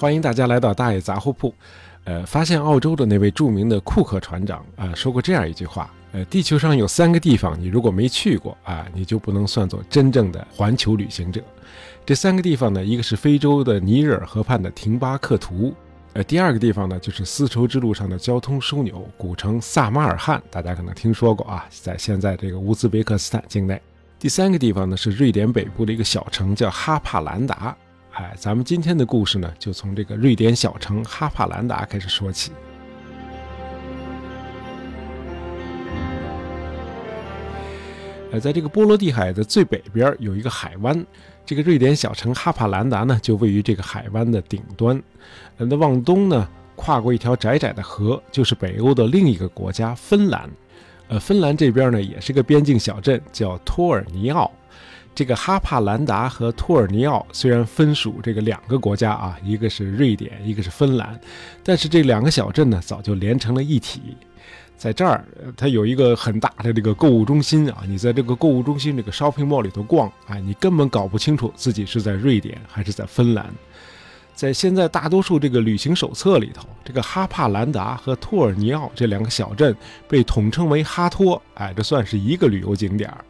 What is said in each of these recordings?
欢迎大家来到大爷杂货铺。呃，发现澳洲的那位著名的库克船长啊，说过这样一句话：呃，地球上有三个地方，你如果没去过啊，你就不能算作真正的环球旅行者。这三个地方呢，一个是非洲的尼日尔河畔的廷巴克图，呃，第二个地方呢，就是丝绸之路上的交通枢纽古城萨马尔罕，大家可能听说过啊，在现在这个乌兹别克斯坦境内。第三个地方呢，是瑞典北部的一个小城，叫哈帕兰达。哎，咱们今天的故事呢，就从这个瑞典小城哈帕兰达开始说起。呃，在这个波罗的海的最北边有一个海湾，这个瑞典小城哈帕兰达呢，就位于这个海湾的顶端。呃，那往东呢，跨过一条窄窄的河，就是北欧的另一个国家芬兰。呃，芬兰这边呢，也是个边境小镇，叫托尔尼奥。这个哈帕兰达和托尔尼奥虽然分属这个两个国家啊，一个是瑞典，一个是芬兰，但是这两个小镇呢，早就连成了一体。在这儿，它有一个很大的这个购物中心啊，你在这个购物中心这个 shopping mall 里头逛，哎，你根本搞不清楚自己是在瑞典还是在芬兰。在现在大多数这个旅行手册里头，这个哈帕兰达和托尔尼奥这两个小镇被统称为哈托，哎，这算是一个旅游景点儿。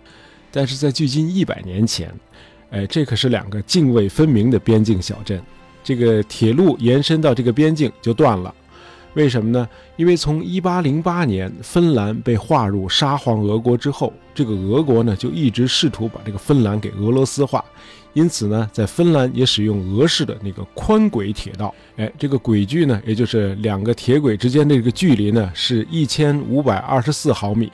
但是在距今一百年前，哎，这可是两个泾渭分明的边境小镇。这个铁路延伸到这个边境就断了，为什么呢？因为从1808年芬兰被划入沙皇俄国之后，这个俄国呢就一直试图把这个芬兰给俄罗斯化，因此呢，在芬兰也使用俄式的那个宽轨铁道。哎，这个轨距呢，也就是两个铁轨之间的这个距离呢，是一千五百二十四毫米。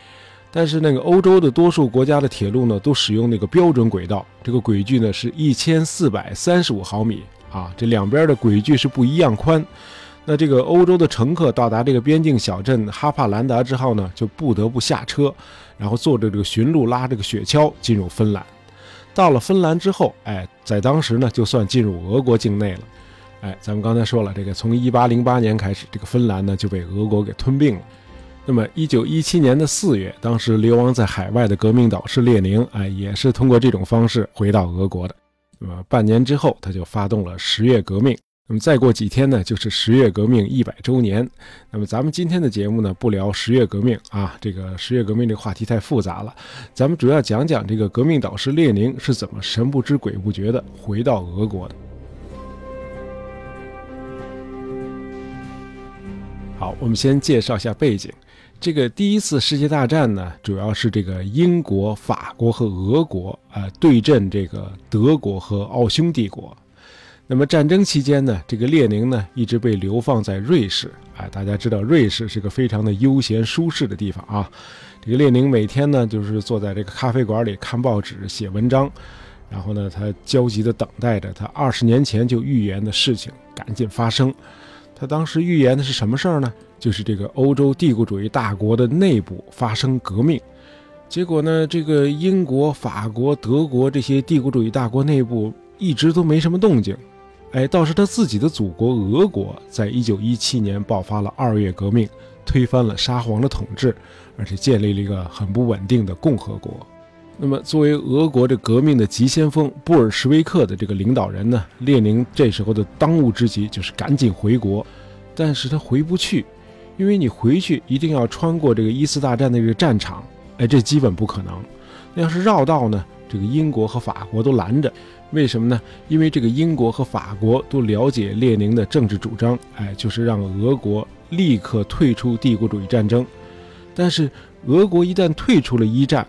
但是那个欧洲的多数国家的铁路呢，都使用那个标准轨道，这个轨距呢是一千四百三十五毫米啊，这两边的轨距是不一样宽。那这个欧洲的乘客到达这个边境小镇哈帕兰达之后呢，就不得不下车，然后坐着这个驯鹿拉这个雪橇进入芬兰。到了芬兰之后，哎，在当时呢，就算进入俄国境内了。哎，咱们刚才说了，这个从一八零八年开始，这个芬兰呢就被俄国给吞并了。那么，一九一七年的四月，当时流亡在海外的革命导师列宁，哎，也是通过这种方式回到俄国的。那么，半年之后，他就发动了十月革命。那么，再过几天呢，就是十月革命一百周年。那么，咱们今天的节目呢，不聊十月革命啊，这个十月革命这个话题太复杂了。咱们主要讲讲这个革命导师列宁是怎么神不知鬼不觉的回到俄国的。好，我们先介绍一下背景。这个第一次世界大战呢，主要是这个英国、法国和俄国啊对阵这个德国和奥匈帝国。那么战争期间呢，这个列宁呢一直被流放在瑞士。哎，大家知道瑞士是个非常的悠闲舒适的地方啊。这个列宁每天呢就是坐在这个咖啡馆里看报纸、写文章，然后呢他焦急地等待着他二十年前就预言的事情赶紧发生。他当时预言的是什么事儿呢？就是这个欧洲帝国主义大国的内部发生革命。结果呢，这个英国、法国、德国这些帝国主义大国内部一直都没什么动静。哎，倒是他自己的祖国俄国，在一九一七年爆发了二月革命，推翻了沙皇的统治，而且建立了一个很不稳定的共和国。那么，作为俄国这革命的急先锋布尔什维克的这个领导人呢，列宁这时候的当务之急就是赶紧回国，但是他回不去，因为你回去一定要穿过这个一次大战的这个战场，哎，这基本不可能。那要是绕道呢，这个英国和法国都拦着，为什么呢？因为这个英国和法国都了解列宁的政治主张，哎，就是让俄国立刻退出帝国主义战争。但是俄国一旦退出了一战，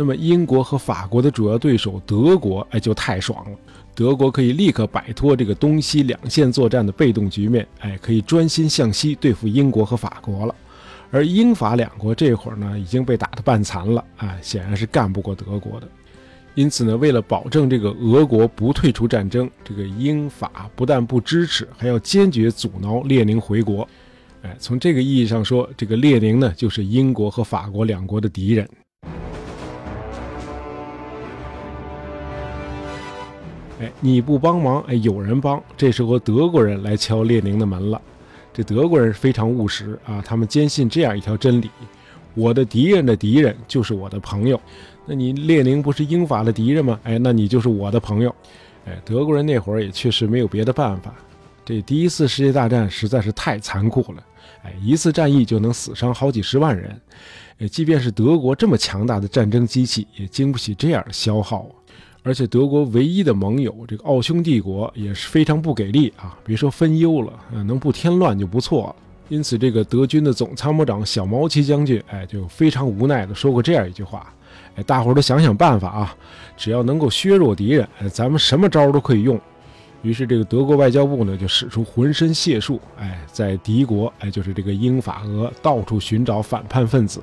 那么，英国和法国的主要对手德国，哎，就太爽了。德国可以立刻摆脱这个东西两线作战的被动局面，哎，可以专心向西对付英国和法国了。而英法两国这会儿呢，已经被打得半残了，哎，显然是干不过德国的。因此呢，为了保证这个俄国不退出战争，这个英法不但不支持，还要坚决阻挠列宁回国。哎，从这个意义上说，这个列宁呢，就是英国和法国两国的敌人。哎，你不帮忙，哎，有人帮。这时候德国人来敲列宁的门了。这德国人非常务实啊，他们坚信这样一条真理：我的敌人的敌人就是我的朋友。那你列宁不是英法的敌人吗？哎，那你就是我的朋友。哎，德国人那会儿也确实没有别的办法。这第一次世界大战实在是太残酷了，哎，一次战役就能死伤好几十万人，哎，即便是德国这么强大的战争机器，也经不起这样的消耗啊。而且德国唯一的盟友这个奥匈帝国也是非常不给力啊，别说分忧了，能不添乱就不错。因此，这个德军的总参谋长小毛奇将军，哎，就非常无奈的说过这样一句话：，哎，大伙儿都想想办法啊，只要能够削弱敌人，咱们什么招都可以用。于是，这个德国外交部呢，就使出浑身解数，哎，在敌国，哎，就是这个英法俄，到处寻找反叛分子，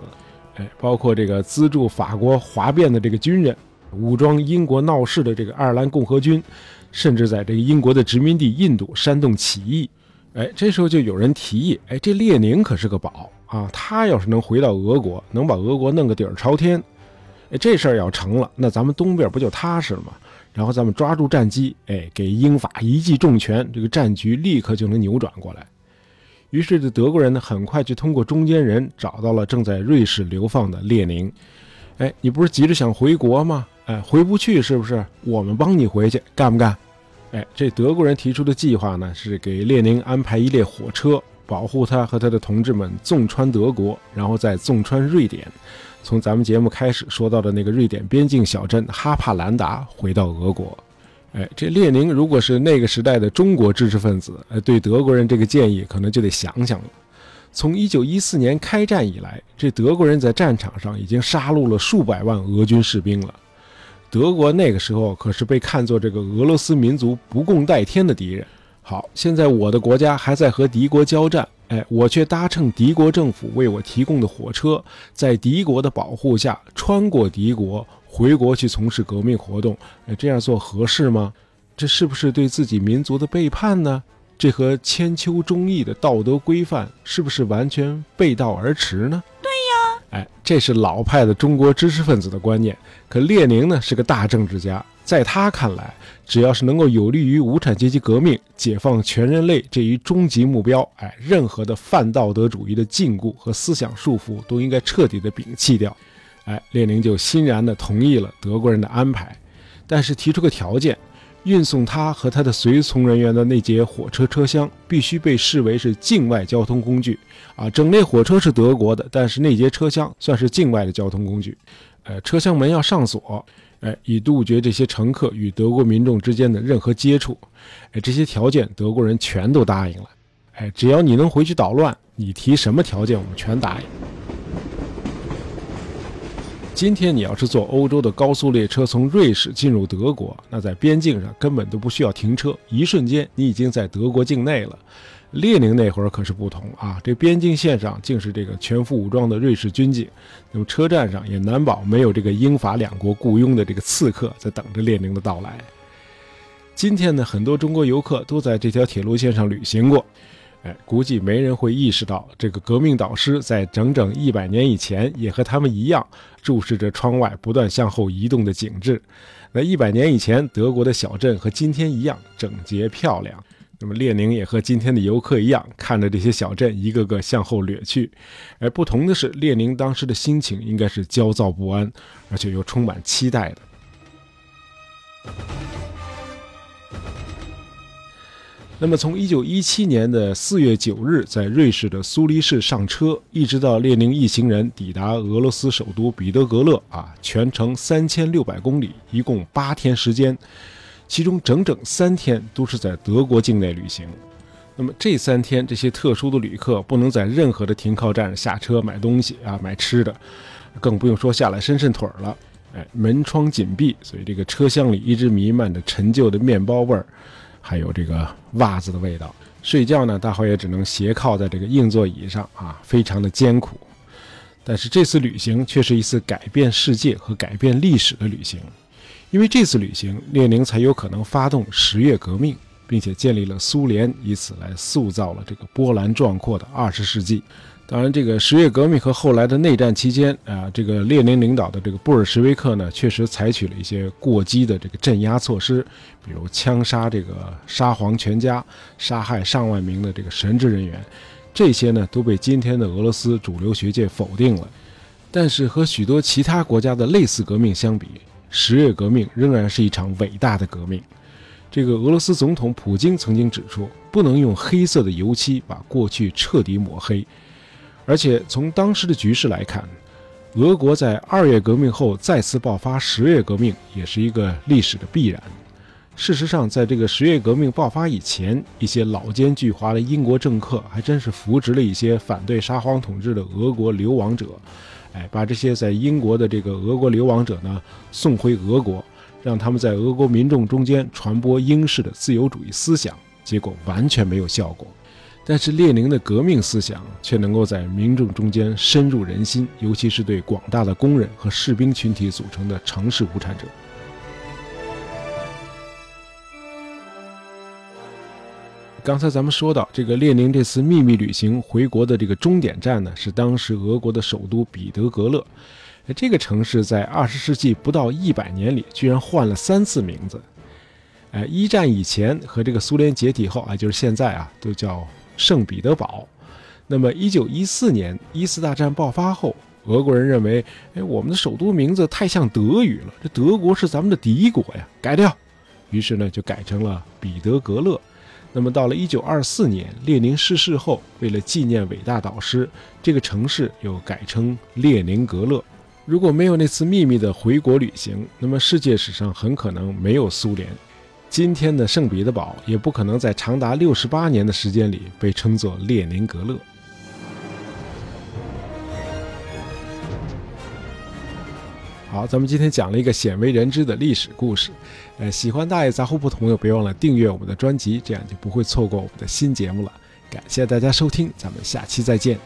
哎，包括这个资助法国哗变的这个军人，武装英国闹事的这个爱尔兰共和军，甚至在这个英国的殖民地印度煽动起义。哎，这时候就有人提议，哎，这列宁可是个宝啊，他要是能回到俄国，能把俄国弄个底儿朝天，哎，这事儿要成了，那咱们东边不就踏实了吗？然后咱们抓住战机，哎，给英法一记重拳，这个战局立刻就能扭转过来。于是这德国人呢，很快就通过中间人找到了正在瑞士流放的列宁。哎，你不是急着想回国吗？哎，回不去是不是？我们帮你回去，干不干？哎，这德国人提出的计划呢，是给列宁安排一列火车，保护他和他的同志们纵穿德国，然后再纵穿瑞典，从咱们节目开始说到的那个瑞典边境小镇哈帕兰达回到俄国。哎，这列宁如果是那个时代的中国知识分子，哎，对德国人这个建议可能就得想想了。从一九一四年开战以来，这德国人在战场上已经杀戮了数百万俄军士兵了。德国那个时候可是被看作这个俄罗斯民族不共戴天的敌人。好，现在我的国家还在和敌国交战，哎，我却搭乘敌国政府为我提供的火车，在敌国的保护下穿过敌国回国去从事革命活动，哎，这样做合适吗？这是不是对自己民族的背叛呢？这和千秋忠义的道德规范是不是完全背道而驰呢？哎，这是老派的中国知识分子的观念。可列宁呢是个大政治家，在他看来，只要是能够有利于无产阶级革命、解放全人类这一终极目标，哎，任何的泛道德主义的禁锢和思想束缚都应该彻底的摒弃掉。哎，列宁就欣然的同意了德国人的安排，但是提出个条件。运送他和他的随从人员的那节火车车厢必须被视为是境外交通工具啊！整列火车是德国的，但是那节车厢算是境外的交通工具。呃，车厢门要上锁，哎，以杜绝这些乘客与德国民众之间的任何接触。哎，这些条件德国人全都答应了。哎，只要你能回去捣乱，你提什么条件我们全答应。今天你要是坐欧洲的高速列车从瑞士进入德国，那在边境上根本都不需要停车，一瞬间你已经在德国境内了。列宁那会儿可是不同啊，这边境线上竟是这个全副武装的瑞士军警，那么车站上也难保没有这个英法两国雇佣的这个刺客在等着列宁的到来。今天呢，很多中国游客都在这条铁路线上旅行过。哎，估计没人会意识到，这个革命导师在整整一百年以前，也和他们一样，注视着窗外不断向后移动的景致。那一百年以前，德国的小镇和今天一样整洁漂亮。那么列宁也和今天的游客一样，看着这些小镇一个个向后掠去。而不同的是，列宁当时的心情应该是焦躁不安，而且又充满期待的。那么，从一九一七年的四月九日在瑞士的苏黎世上车，一直到列宁一行人抵达俄罗斯首都彼得格勒啊，全程三千六百公里，一共八天时间，其中整整三天都是在德国境内旅行。那么这三天，这些特殊的旅客不能在任何的停靠站下车买东西啊，买吃的，更不用说下来伸伸腿了。哎，门窗紧闭，所以这个车厢里一直弥漫着陈旧的面包味儿。还有这个袜子的味道。睡觉呢，大伙也只能斜靠在这个硬座椅上啊，非常的艰苦。但是这次旅行却是一次改变世界和改变历史的旅行，因为这次旅行，列宁才有可能发动十月革命，并且建立了苏联，以此来塑造了这个波澜壮阔的二十世纪。当然，这个十月革命和后来的内战期间啊，这个列宁领导的这个布尔什维克呢，确实采取了一些过激的这个镇压措施，比如枪杀这个沙皇全家，杀害上万名的这个神职人员，这些呢都被今天的俄罗斯主流学界否定了。但是和许多其他国家的类似革命相比，十月革命仍然是一场伟大的革命。这个俄罗斯总统普京曾经指出，不能用黑色的油漆把过去彻底抹黑。而且从当时的局势来看，俄国在二月革命后再次爆发十月革命，也是一个历史的必然。事实上，在这个十月革命爆发以前，一些老奸巨猾的英国政客还真是扶植了一些反对沙皇统治的俄国流亡者，哎，把这些在英国的这个俄国流亡者呢送回俄国。让他们在俄国民众中间传播英式的自由主义思想，结果完全没有效果。但是列宁的革命思想却能够在民众中间深入人心，尤其是对广大的工人和士兵群体组成的城市无产者。刚才咱们说到，这个列宁这次秘密旅行回国的这个终点站呢，是当时俄国的首都彼得格勒。这个城市在二十世纪不到一百年里，居然换了三次名字。哎，一战以前和这个苏联解体后啊，就是现在啊，都叫圣彼得堡。那么一九一四年一次大战爆发后，俄国人认为，哎，我们的首都名字太像德语了，这德国是咱们的敌国呀，改掉。于是呢，就改成了彼得格勒。那么到了一九二四年，列宁逝世后，为了纪念伟大导师，这个城市又改称列宁格勒。如果没有那次秘密的回国旅行，那么世界史上很可能没有苏联，今天的圣彼得堡也不可能在长达六十八年的时间里被称作列宁格勒。好，咱们今天讲了一个鲜为人知的历史故事，呃，喜欢大爷杂货铺的朋友别忘了订阅我们的专辑，这样就不会错过我们的新节目了。感谢大家收听，咱们下期再见。